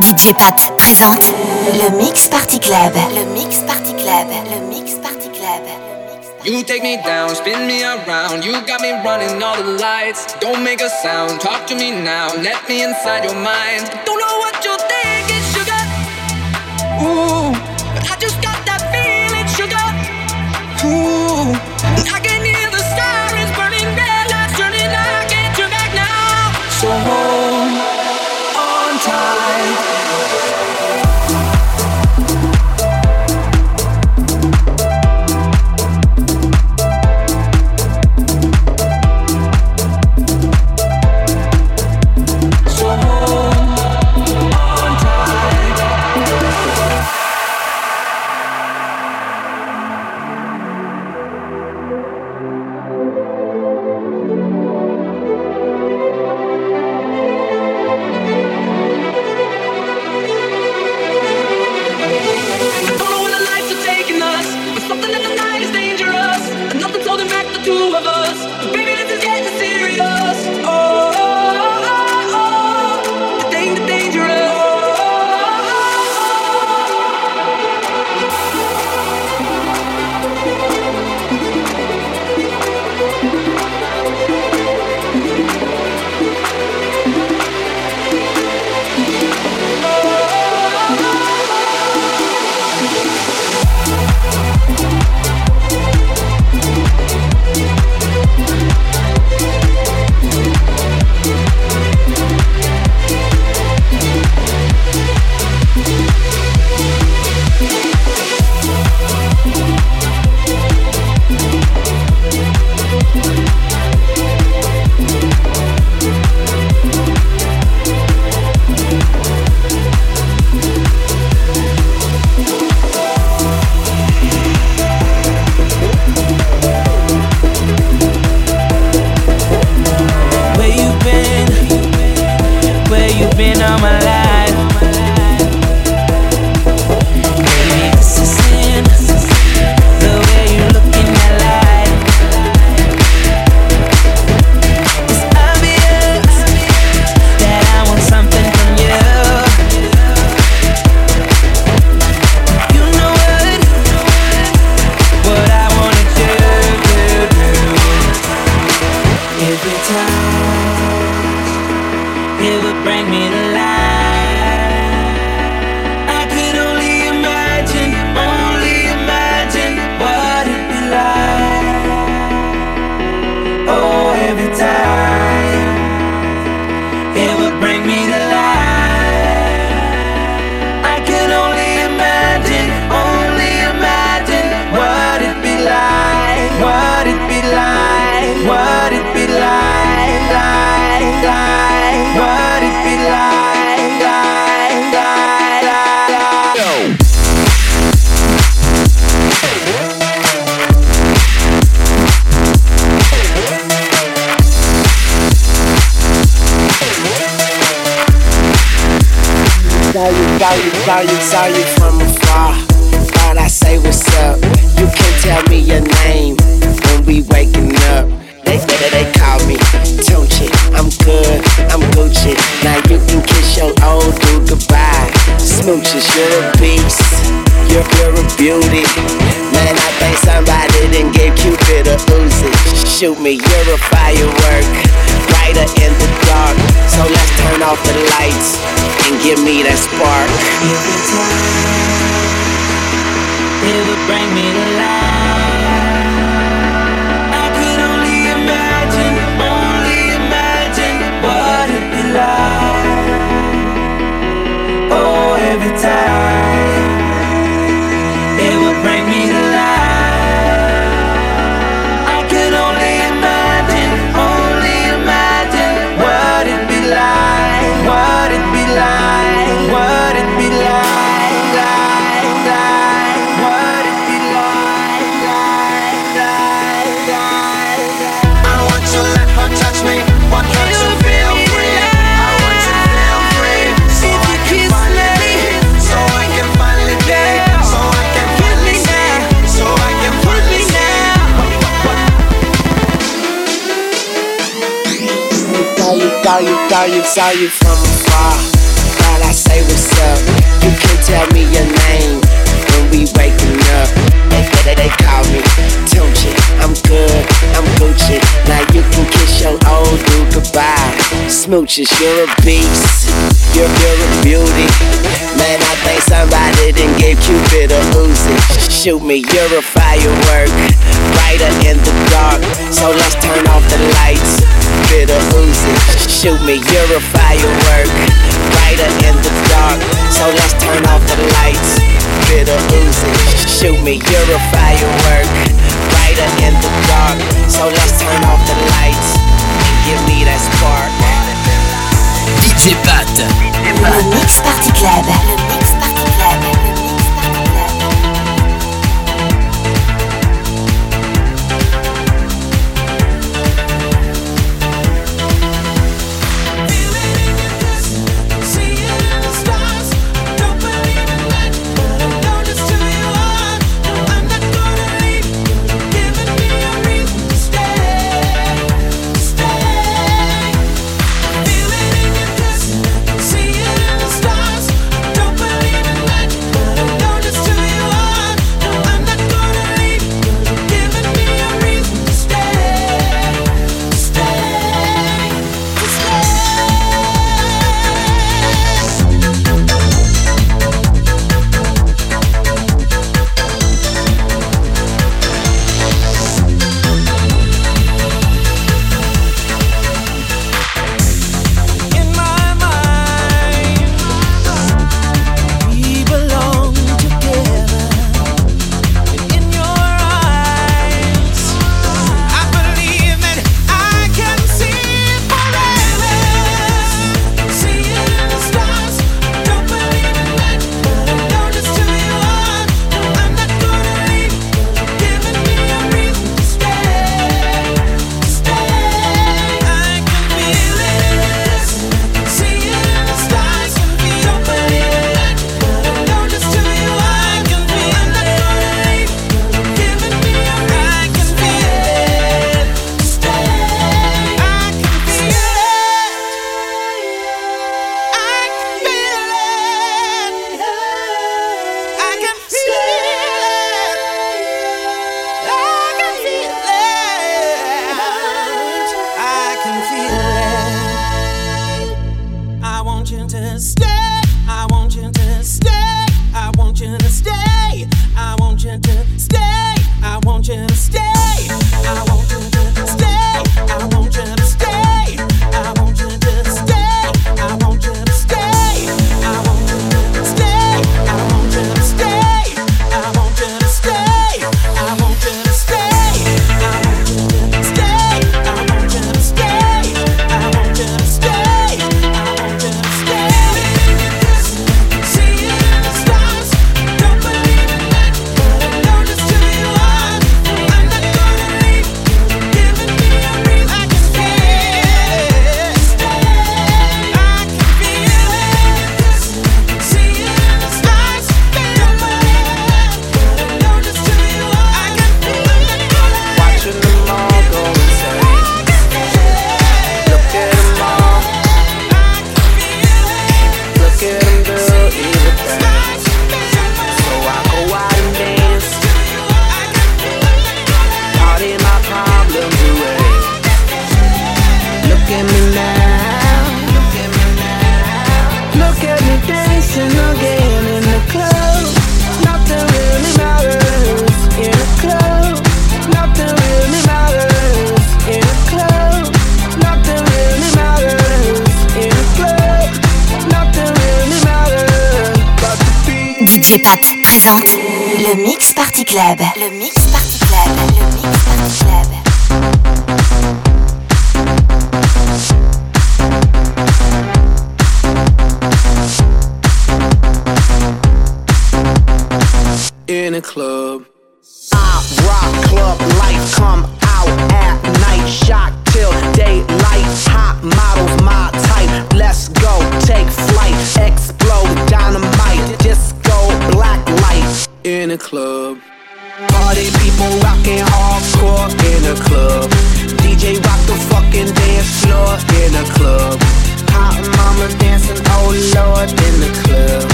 DJ Pat présente le Mix Party Club. Le Mix Party Club. Le Mix Party Club. You take me down, spin me around. You got me running all the lights. Don't make a sound, talk to me now. Let me inside your mind. Don't know what you're thinking, sugar. Ooh, Saw you, saw you, saw you, from afar. Thought I say what's up. You can tell me your name when we waking up. They they, they call me Tunechi. I'm good, I'm Gucci. Now you can kiss your old dude goodbye. Smooches, you're a beast. You're, you're a beauty. Man, I think somebody didn't give Cupid a Uzi. Shoot me, you're a firework. Brighter in the dark. So let's turn off the lights and give me that spark. Every time it would bring me to life. I could only imagine, only imagine what it'd be like. Oh, every time saw you from afar. But I say what's up. You can tell me your name when we waking up. They, they, they call me Tunechi. I'm good, I'm Gucci. Now you can kiss your old dude goodbye. Smooches, you're a beast, you're, you're a beauty. Man, I think somebody didn't give Cupid a Uzi. Shoot me, you're a firework, brighter in the dark. So let's turn off the lights, bit of Uzi. Shoot me, you're a firework, brighter in the dark. So let's turn off the lights, bit of Uzi. Shoot me, you're a firework, brighter in in the dark. So let's turn off the lights and give me that spark. DJ Pat. Le Mix Party Club.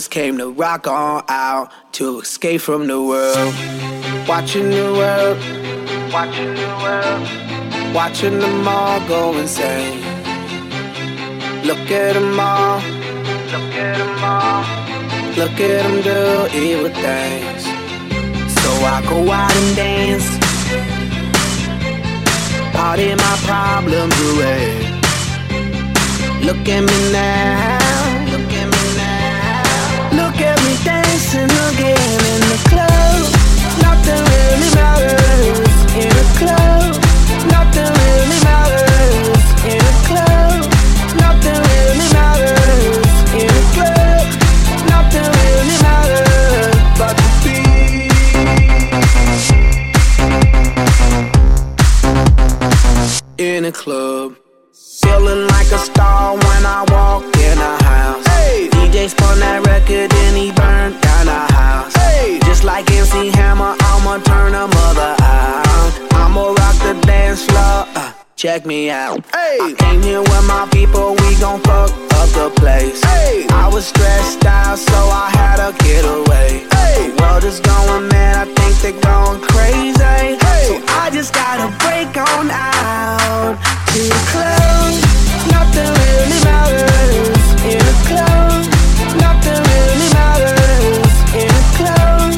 Just came to rock on out to escape from the world. Watching the world, watching the world, watching them all go insane. Look at them all, look at them all, look at them do evil things. So I go out and dance, party my problems away. Look at me now, in the club. Nothing really matters in a club. Nothing really matters in a club. Nothing really matters in a club. Nothing really matters but the beat. In a club. Feeling like a star when I walk in a house. Hey. DJ spun that record and he burned down the house. Hey. Just like MC Hammer, I'ma turn a mother out. I'ma rock the dance floor. Uh, check me out. Hey. I came here with my people, we gon' fuck up the place. Hey. I was stressed out, so I had to get away. Hey. The world is going mad, I think they're going crazy. Hey. So I just gotta break on out to the club. Nothing really matters in a club. Nothing really matters in a club.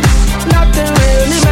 Nothing really matters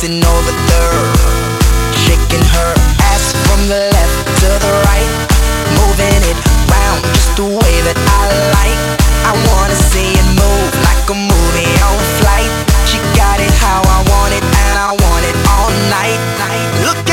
dancing over there, shaking her ass from the left to the right, moving it round just the way that I like. I wanna see it move like a movie on flight. She got it how I want it, and I want it all night. Look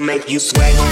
make you sweat.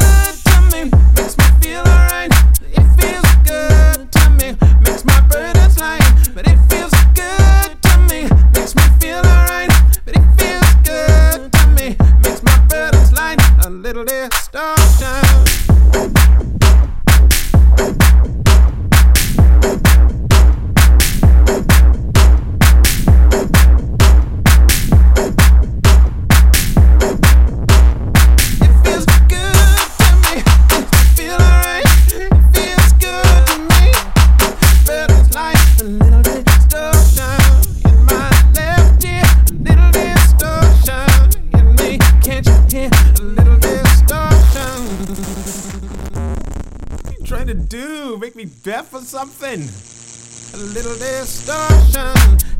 for something. A little distortion.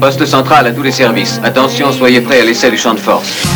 Poste central à tous les services. Attention, soyez prêts à l'essai du champ de force.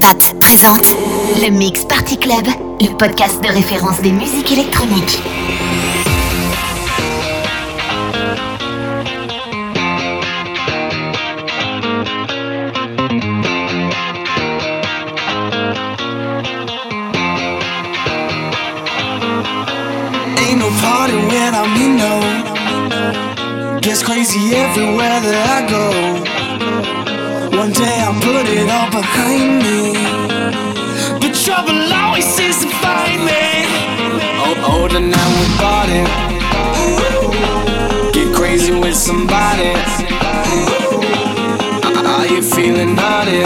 Pat présente le Mix Party Club, le podcast de référence des musiques électroniques. Ain't no party without me, no. Gets crazy everywhere that I go. Oh, now we bought it. Get crazy with somebody. Are you feeling naughty?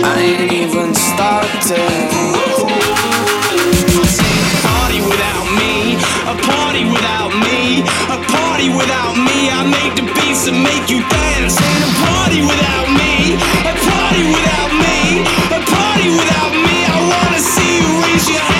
I ain't even started. Party without me, a party without me, a party without me. I make the beats and make you dance. Ain't a party without me, a party without me, a party without me. I wanna see you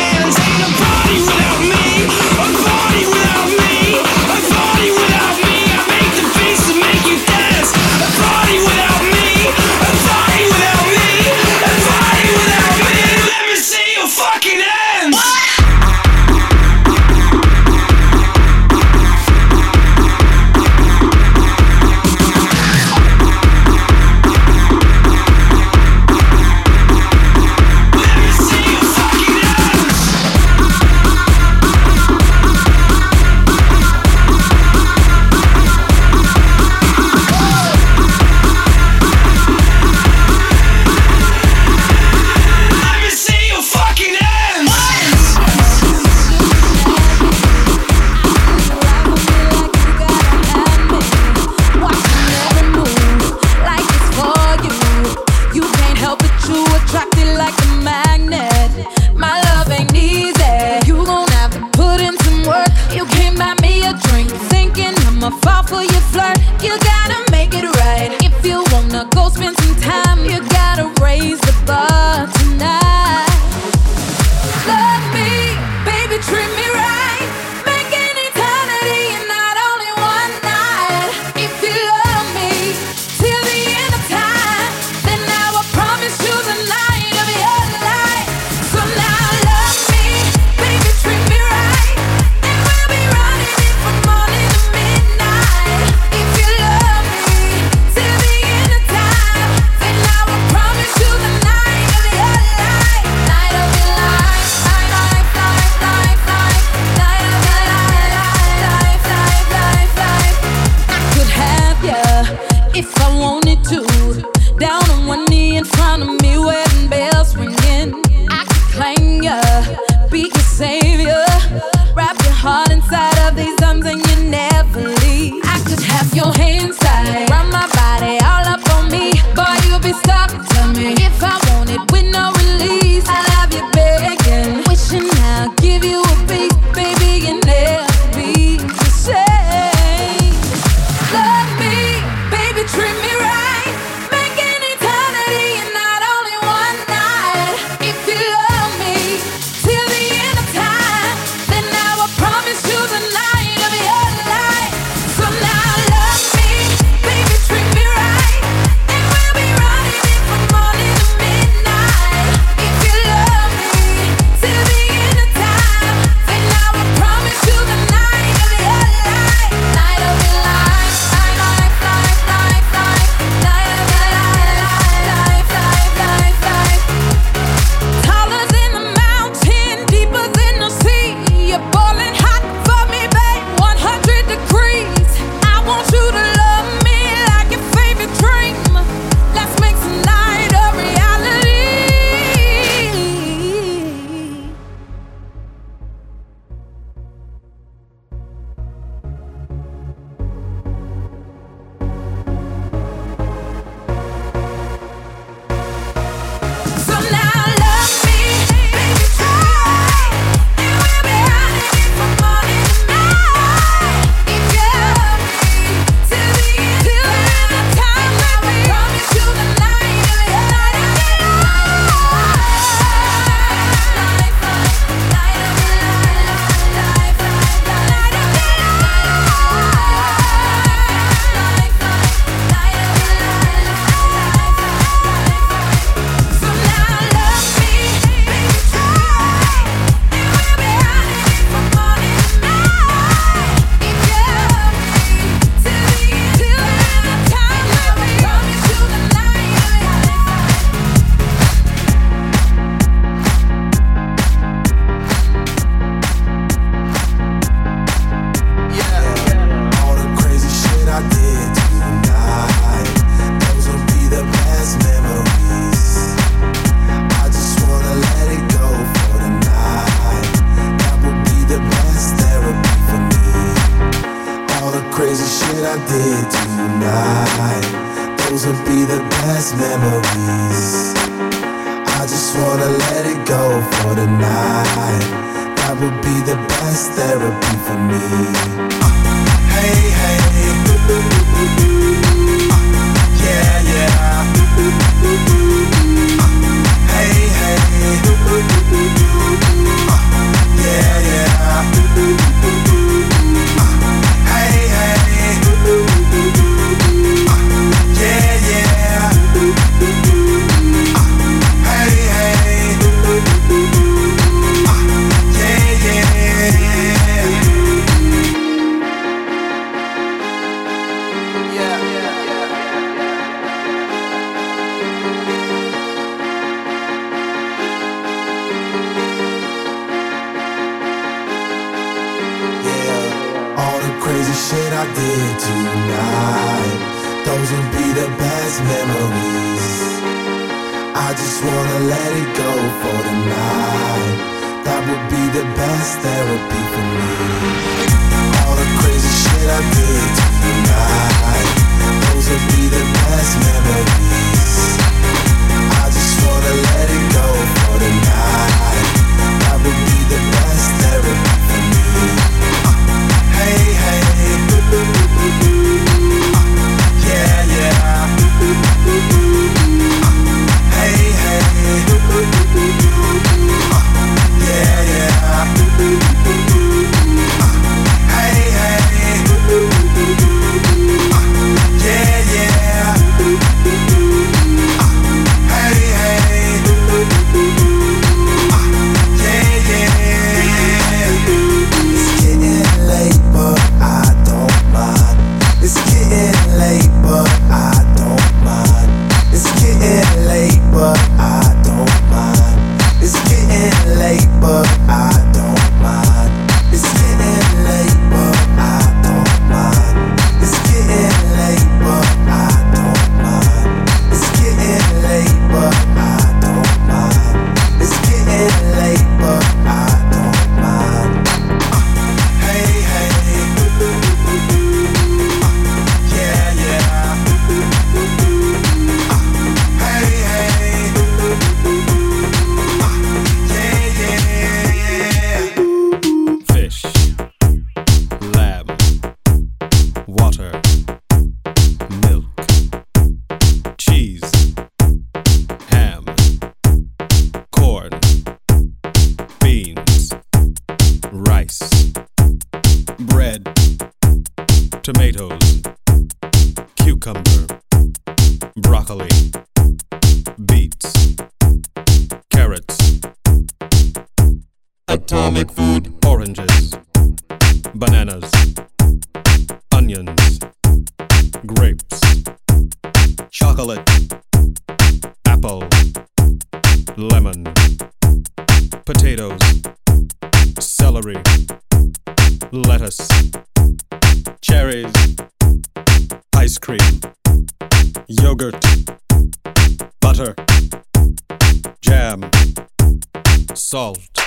salt,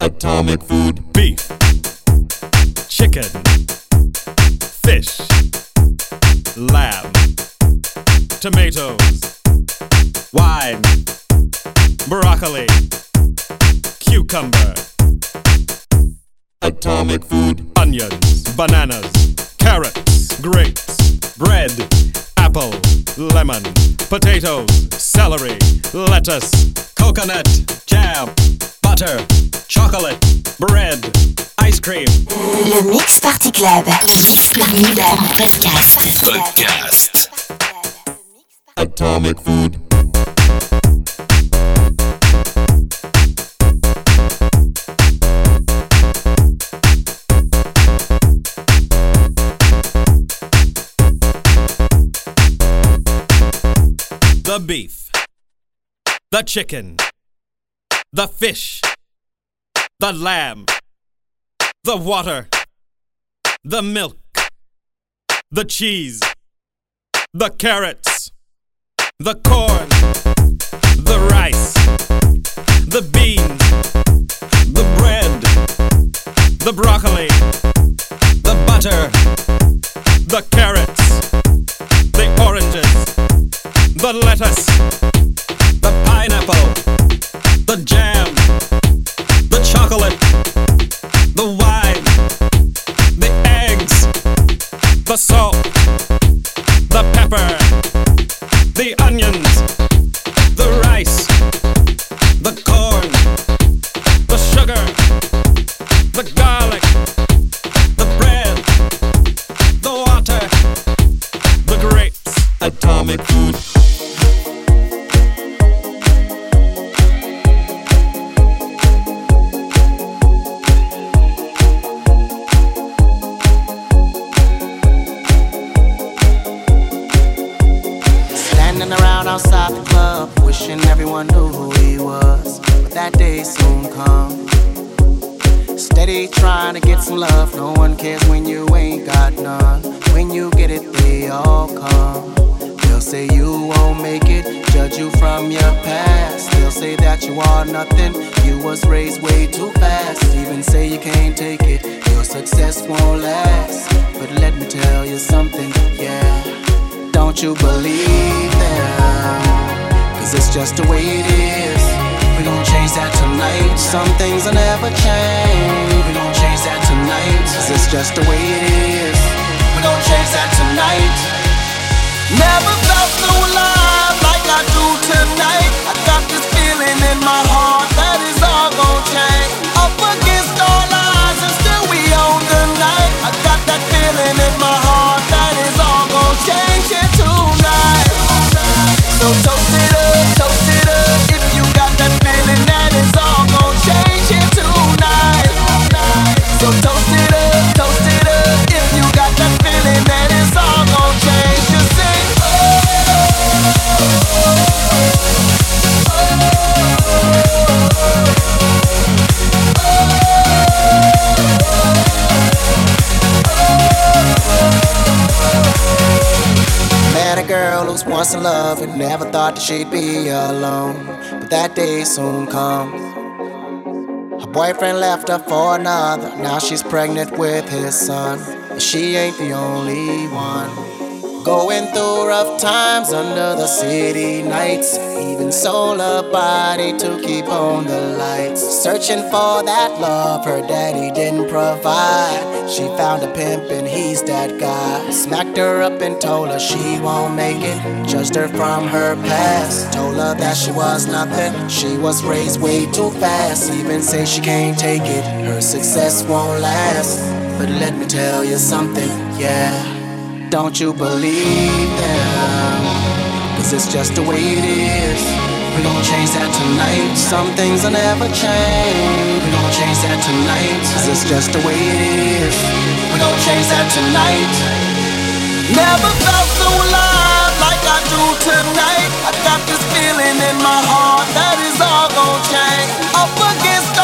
atomic food, beef, chicken, fish, lamb, tomatoes, wine, broccoli, cucumber, atomic food, onions, bananas, carrots, grapes, bread, apple, lemon, potatoes, celery, lettuce, coconut, jam, butter, chocolate, bread, ice cream. Le Mix Party Club. Disponible en podcast. Podcast. Atomic food. The beef, the chicken, the fish, the lamb, the water, the milk, the cheese, the carrots, the corn, the rice, the beans, the bread, the broccoli, the butter, the carrots, the oranges, the lettuce, tiempo. Steady trying to get some love, no one cares when you ain't got none. When you get it, they all come. They'll say you won't make it, judge you from your past. They'll say that you are nothing, you was raised way too fast. Even say you can't take it, your success won't last. But let me tell you something, yeah. Don't you believe them? Cause it's just the way it is. We gon' change that tonight. Some things will never change. We gon' change that tonight. Cause it's just the way it is. We gon' change that tonight. Never felt so alive like I do tonight. I got this feeling in my heart that is all gon' change. Up against all odds and still we own the night. I got that feeling in my heart that is all gon' change here tonight. So toast girl who's once in love and never thought that she'd be alone. But that day soon comes. Her boyfriend left her for another. Now she's pregnant with his son. But she ain't the only one. Going through rough times under the city nights. Even sold a body to keep on the lights. Searching for that love her daddy didn't provide. She found a pimp and he's that guy. Smacked her up and told her she won't make it. Judged her from her past. Told her that she was nothing. She was raised way too fast. Even say she can't take it. Her success won't last. But let me tell you something, yeah. Don't you believe them? Cause it's just the way it is. We gon' change that tonight. Some things will never change. We gon' change that tonight. Cause it's just the way it is. We gon' change that tonight. Never felt so alive like I do tonight. I got this feeling in my heart that is all gon' change. Up against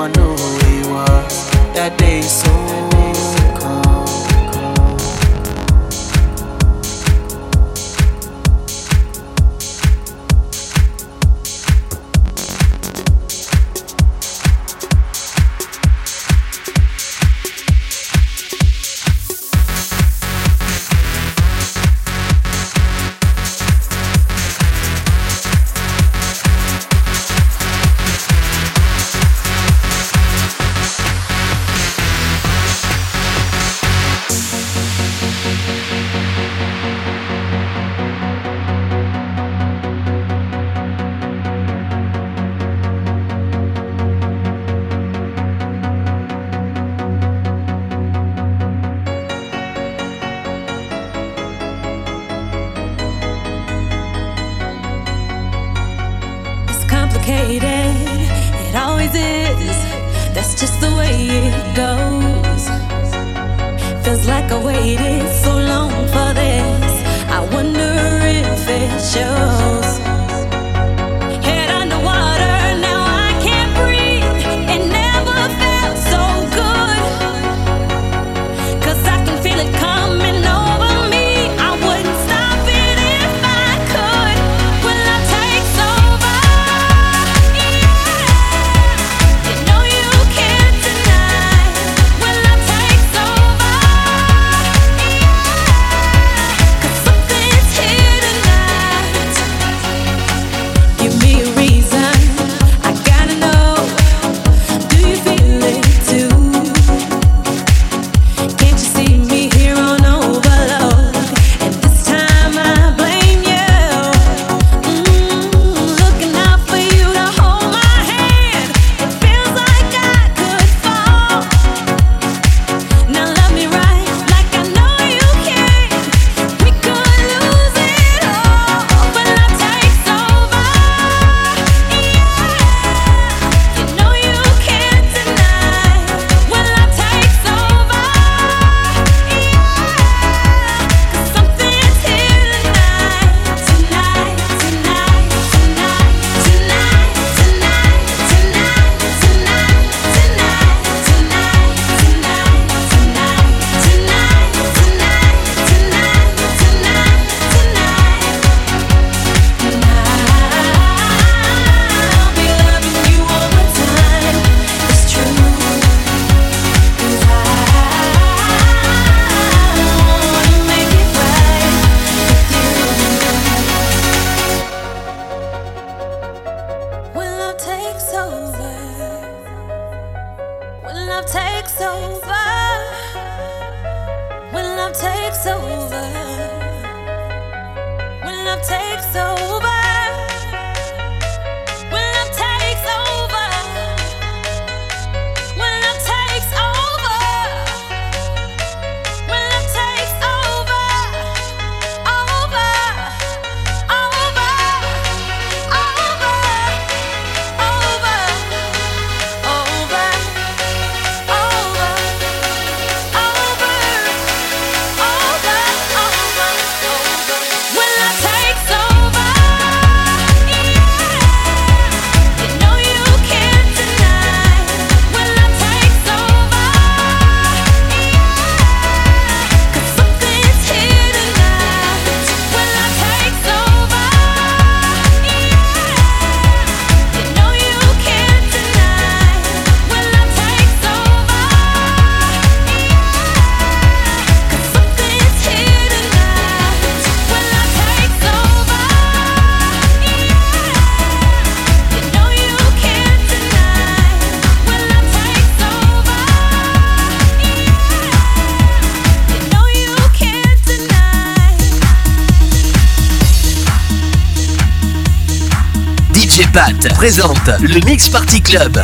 one know who he was. That day so Présente le Mix Party Club.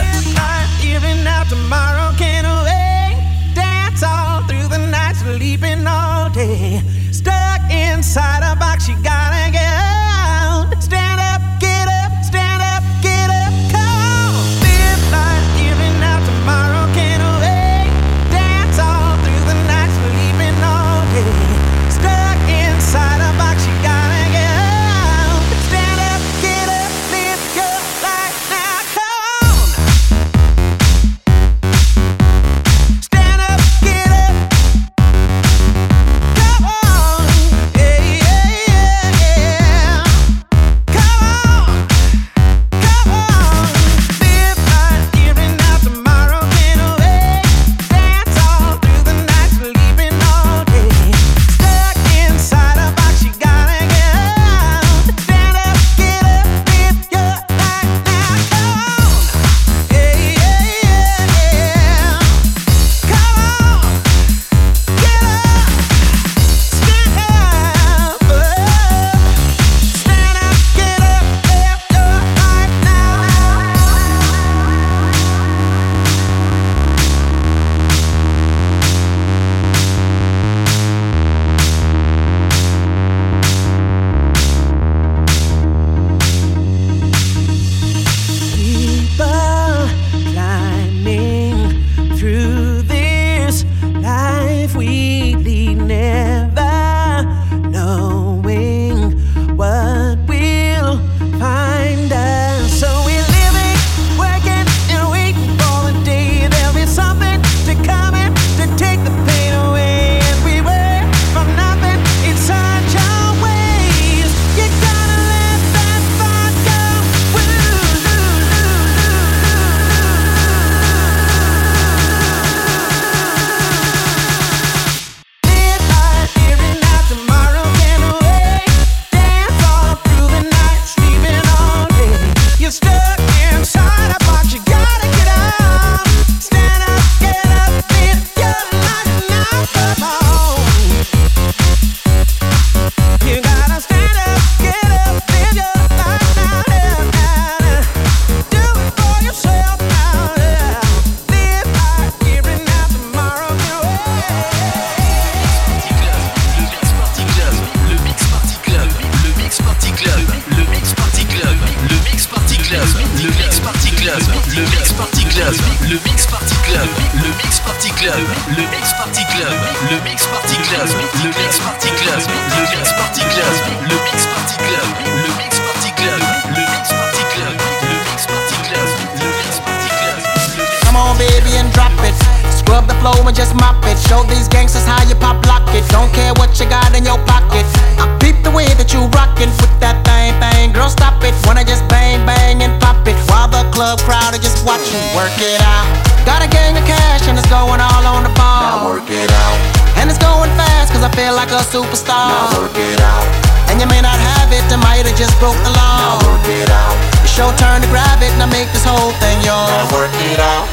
Show time to grab it and make this whole thing yours. Let's work it out.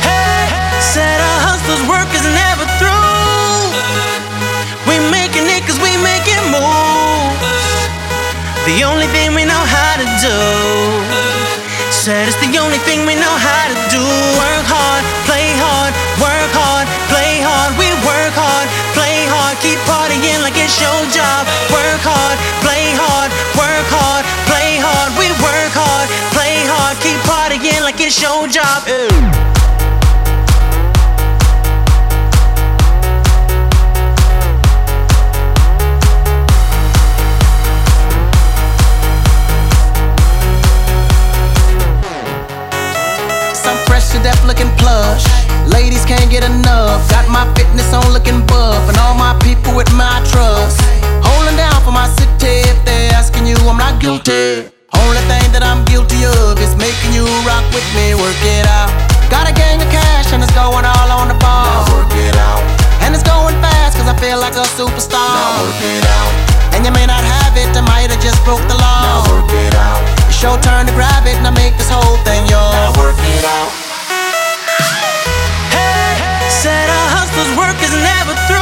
Hey, said a hustler's work is never through. We make a nickus, we make it more. The only thing we know how to do. Said it's the only thing we know how to do. Work hard, play hard, work hard, play hard. We work hard, play hard, keep partying like it's show job. Some fresh to death looking plush. Ladies can't get enough. Got my fitness on looking buff, and all my people with my trust. Holding down for my city. If they're asking you, I'm not guilty. Thing that I'm guilty of is making you rock with me, work it out. Got a gang of cash and it's going all on the ball. Now work it out. And it's going fast cause I feel like a superstar. Now work it out. And you may not have it, I might have just broke the law. Now work it out. It's your turn to grab it and I make this whole thing yours. Now work it out. Hey, said a hustler's work is never through.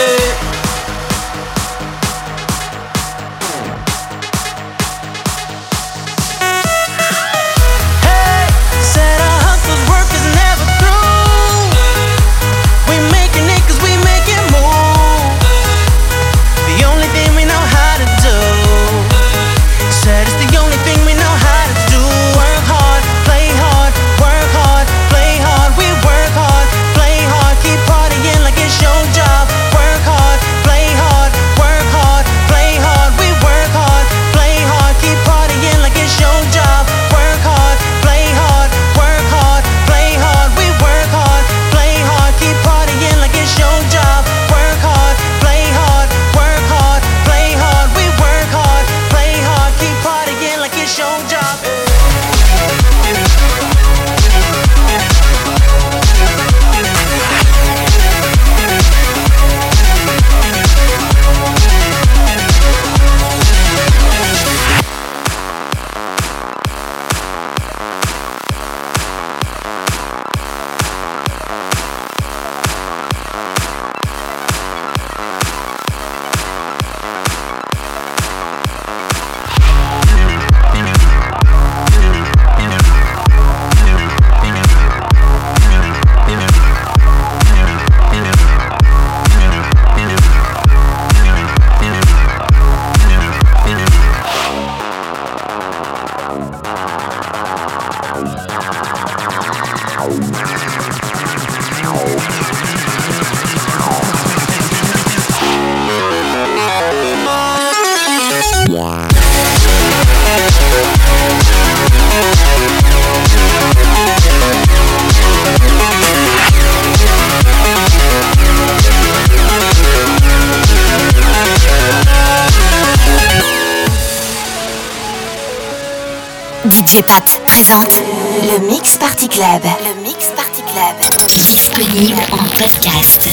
DJ Pat présente le Mix Party Club. Le Mix Party Club. Disponible en podcast.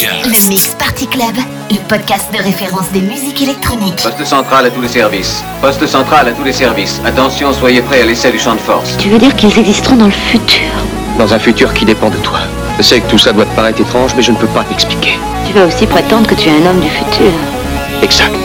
Le Mix Party Club, le podcast de référence des musiques électroniques. Poste central à tous les services. Poste central à tous les services. Attention, soyez prêts à l'essai du champ de force. Tu veux dire qu'ils existeront dans le futur? Dans un futur qui dépend de toi. Je sais que tout ça doit te paraître étrange, mais je ne peux pas t'expliquer. Tu vas aussi prétendre que tu es un homme du futur. Exact.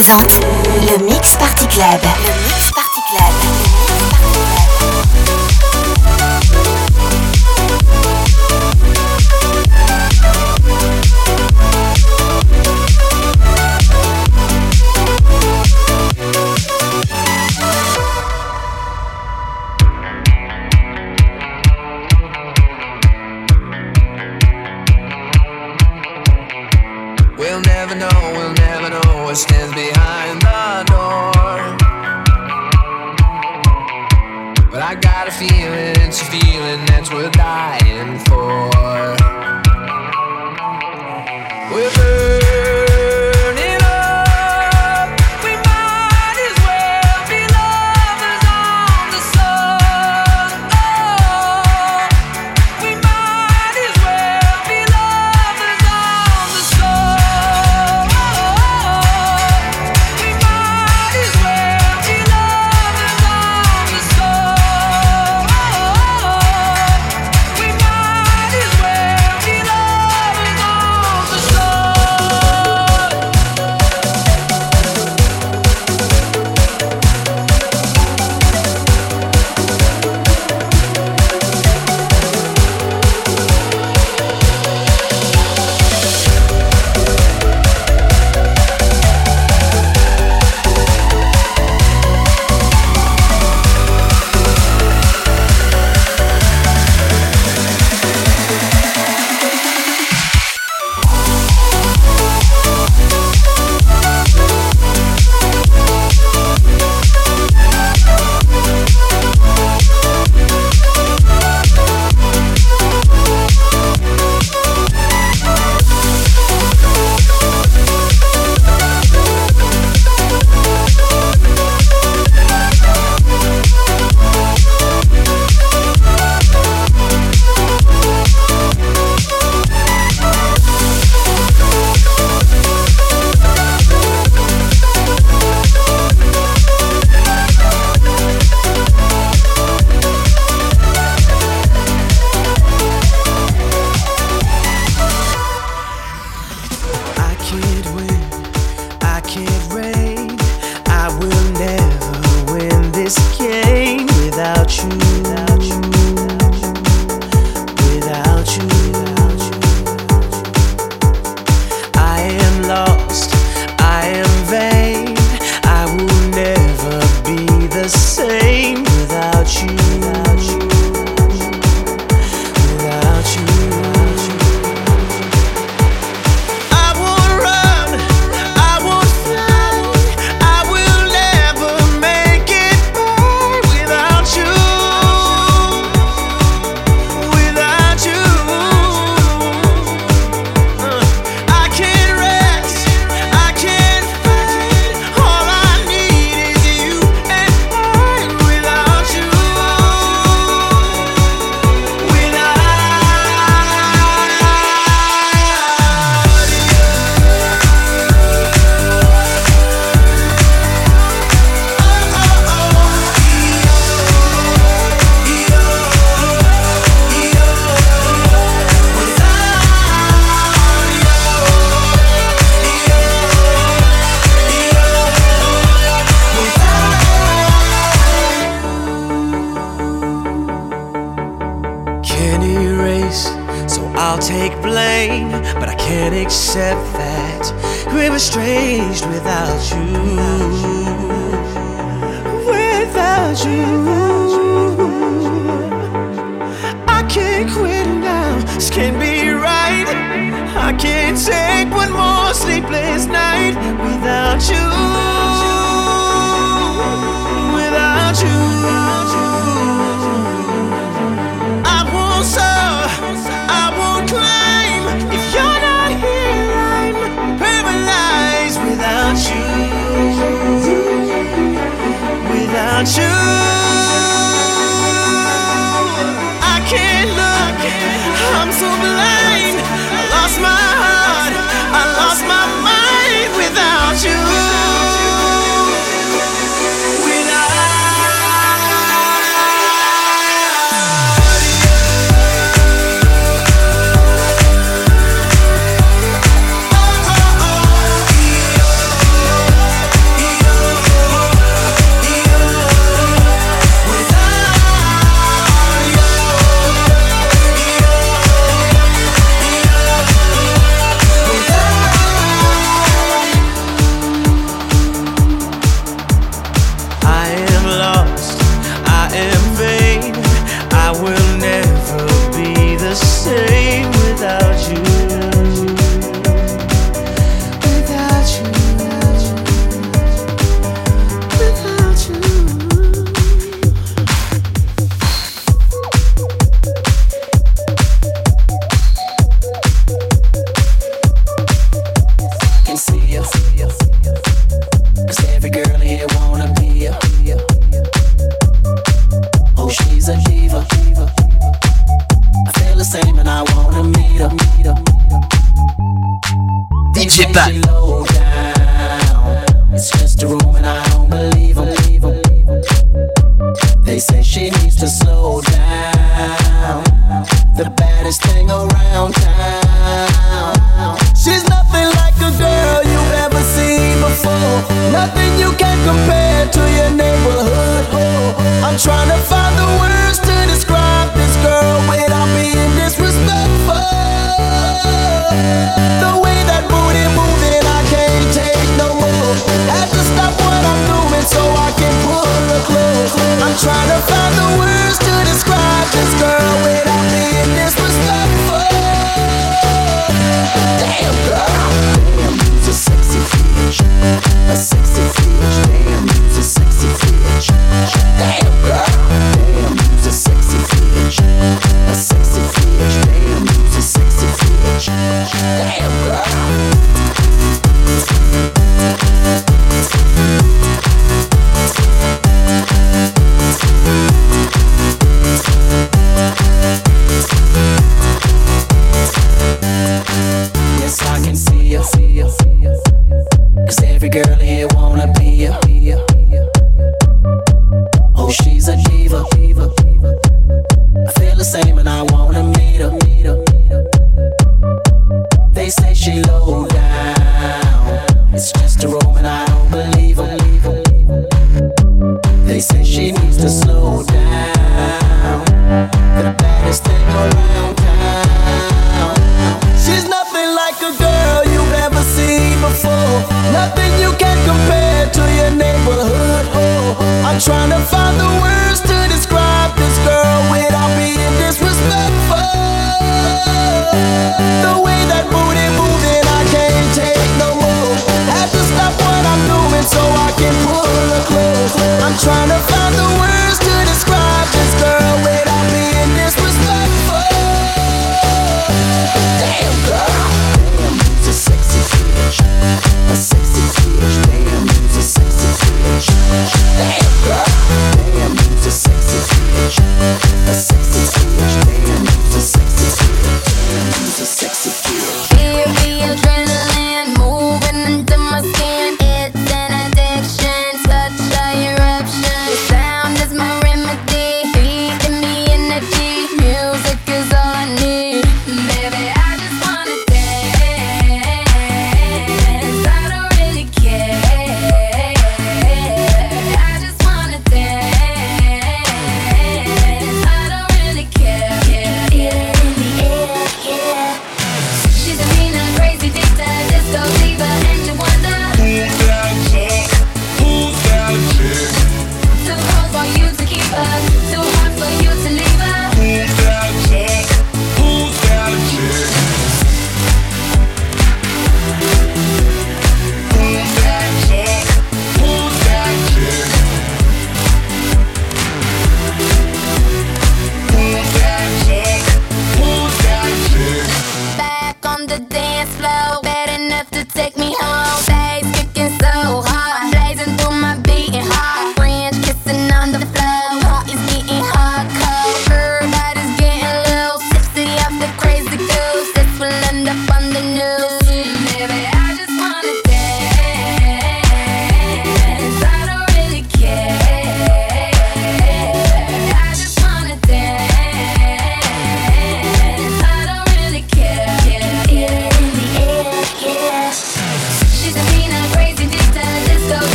Pat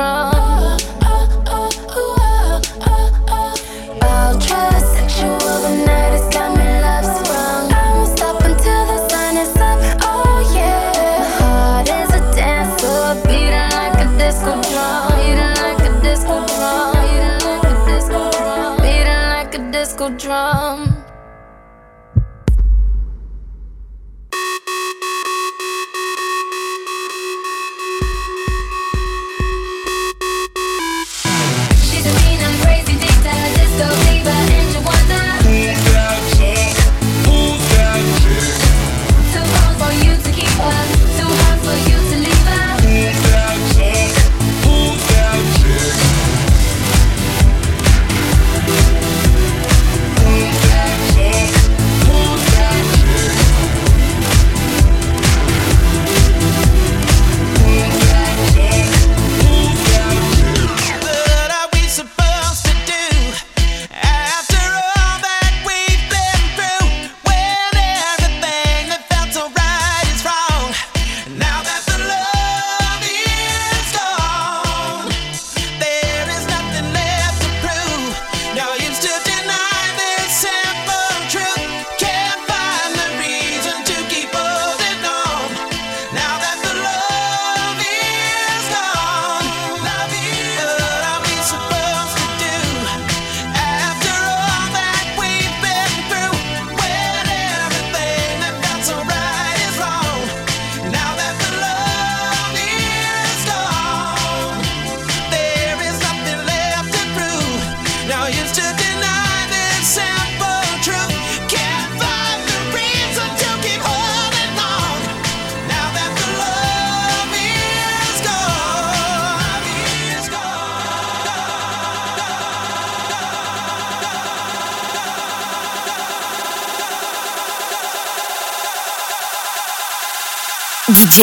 disco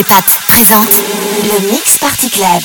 Pat présente le Mix Party Club.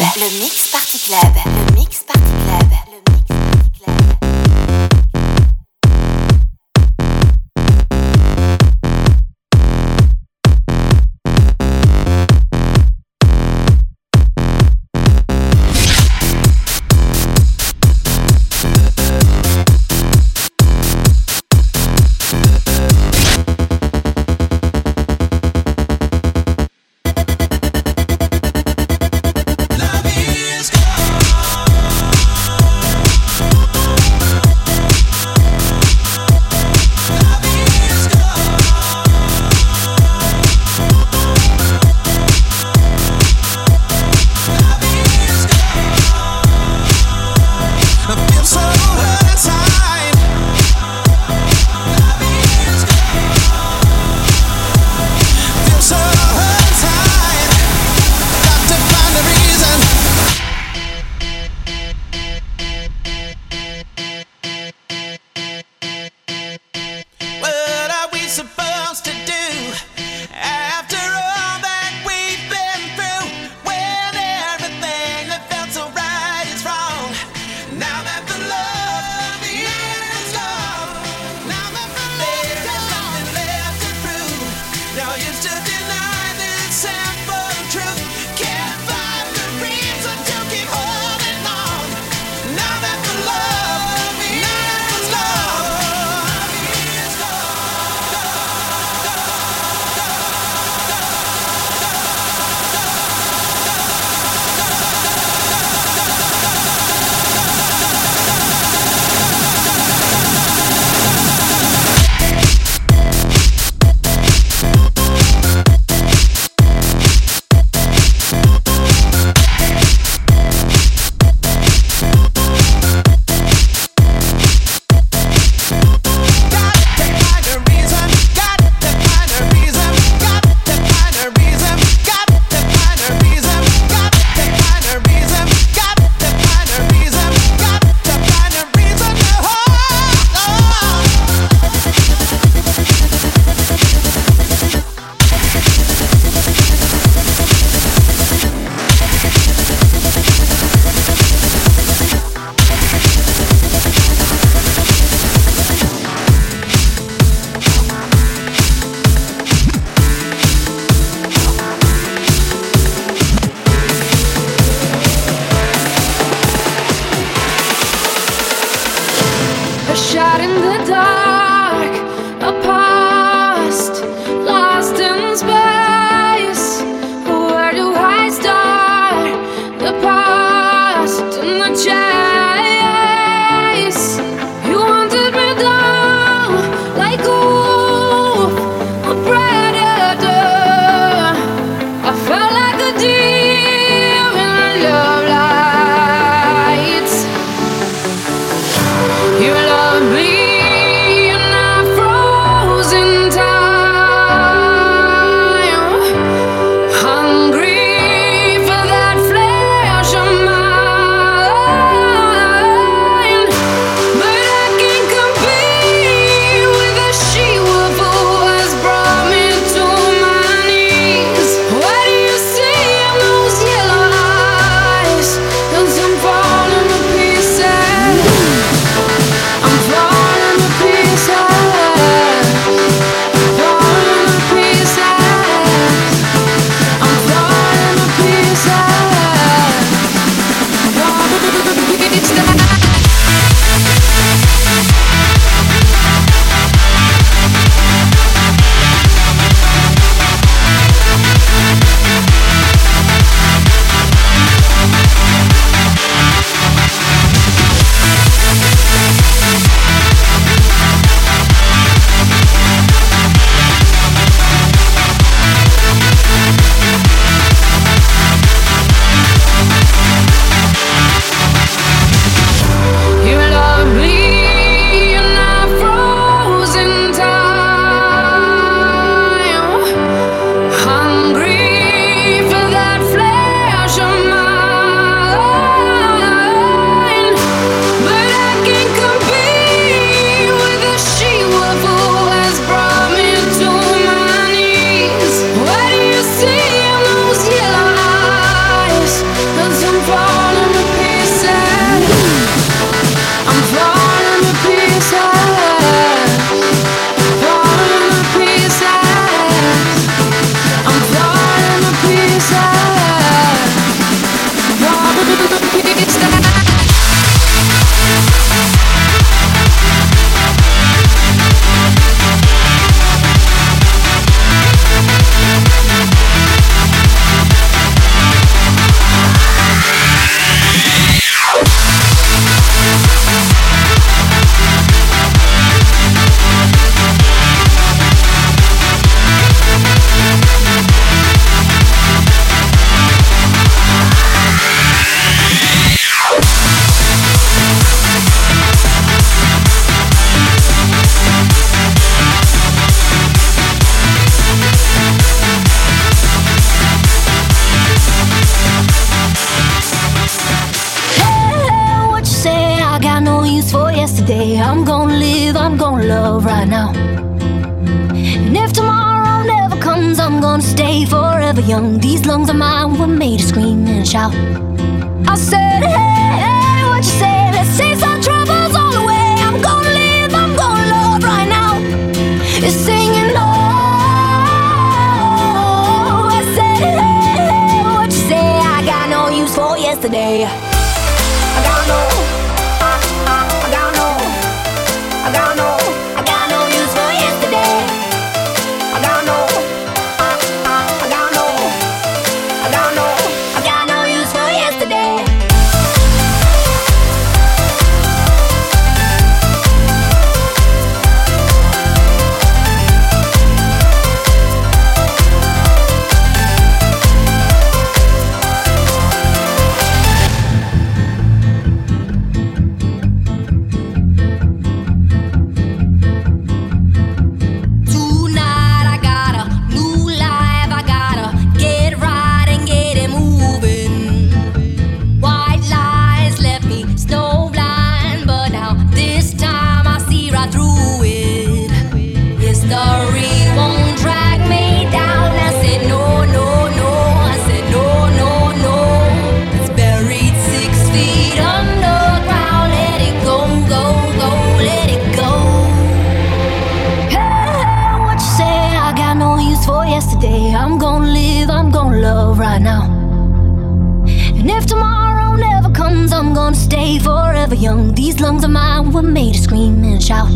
young, these lungs of mine were made to scream and shout.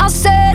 I said,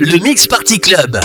le Mix Party Club.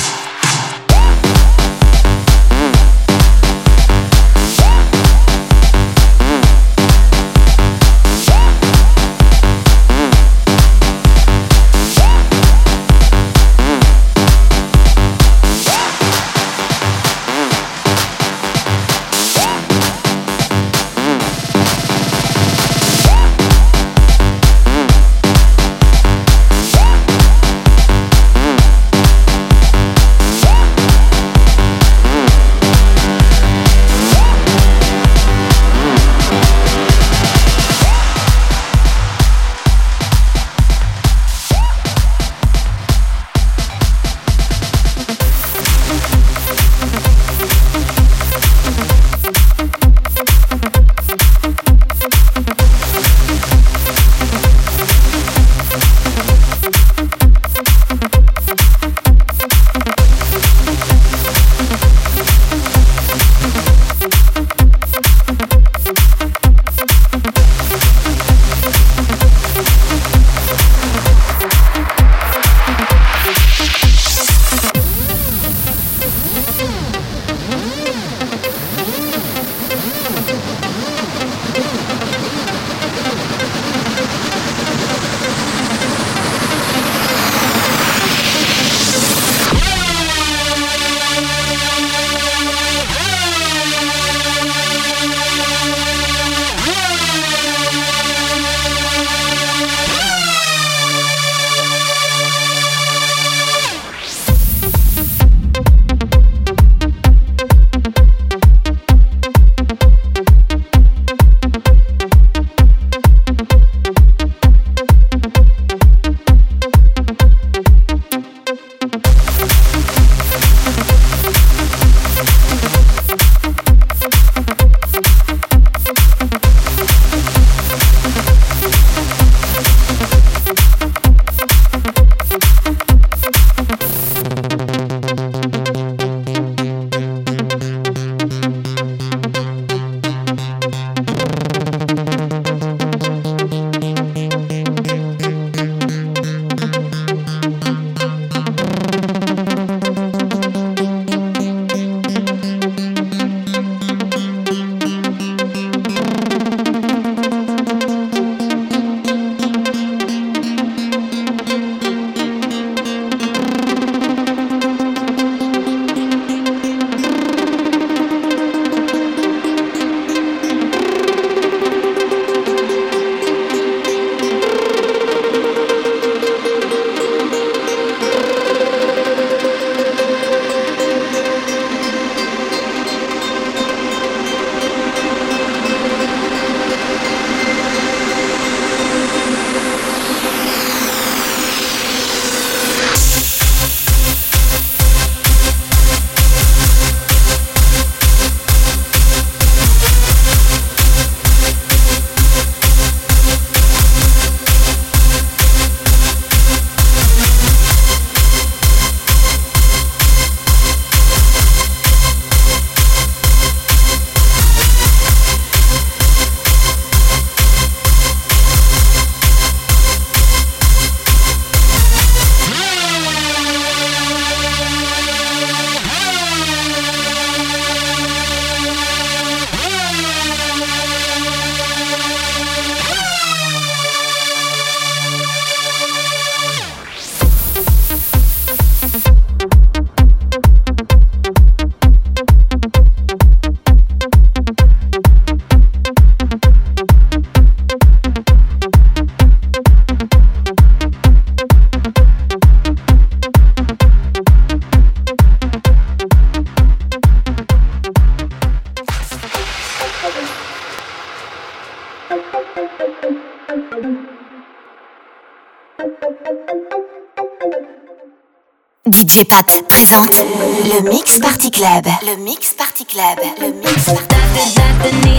DJ Pat présente le Mix Party Club. Le Mix Party Club. Le Mix Party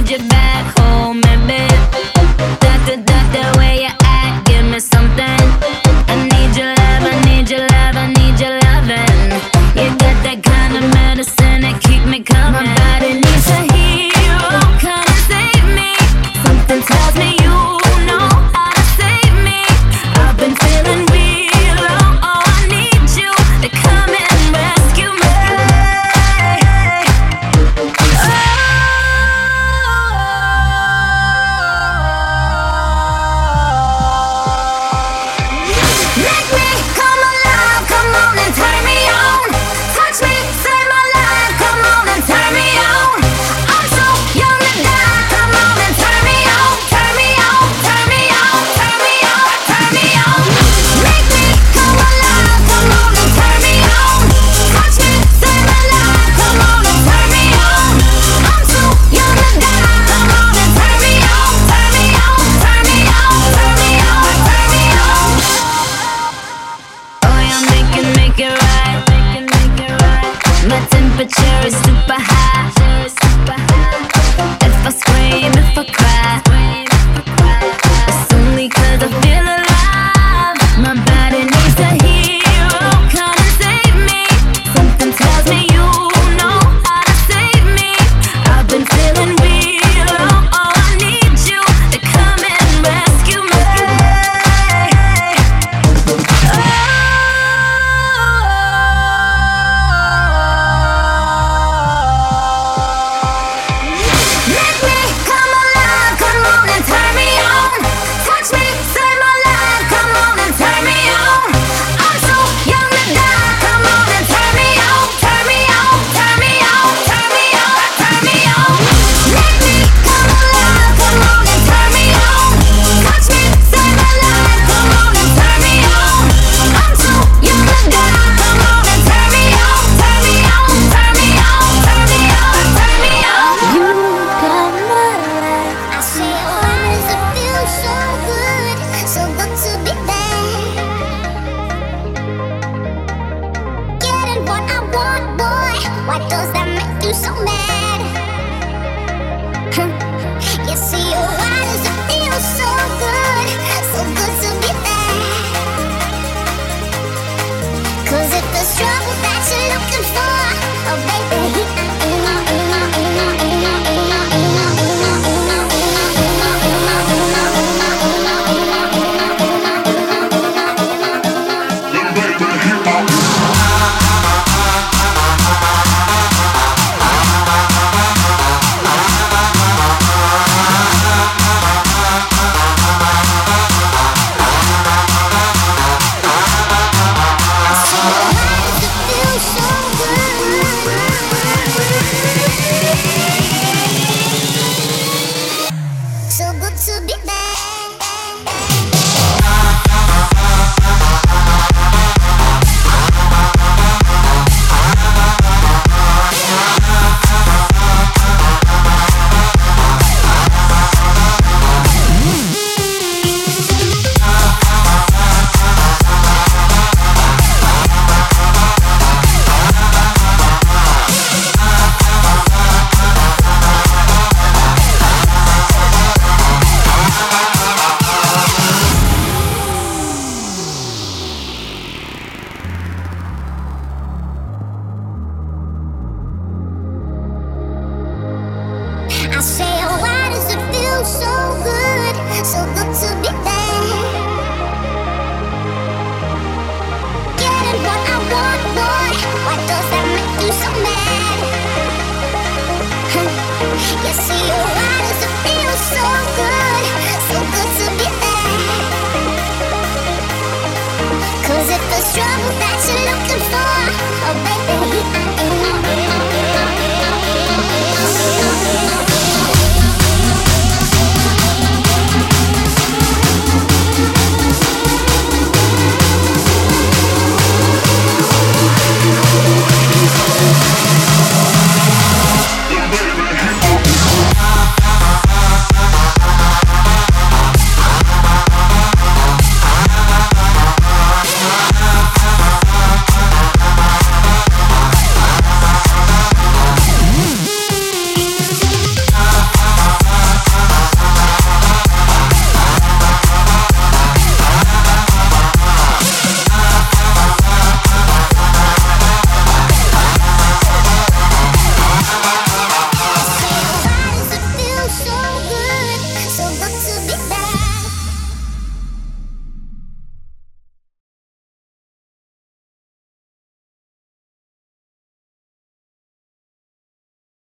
Tells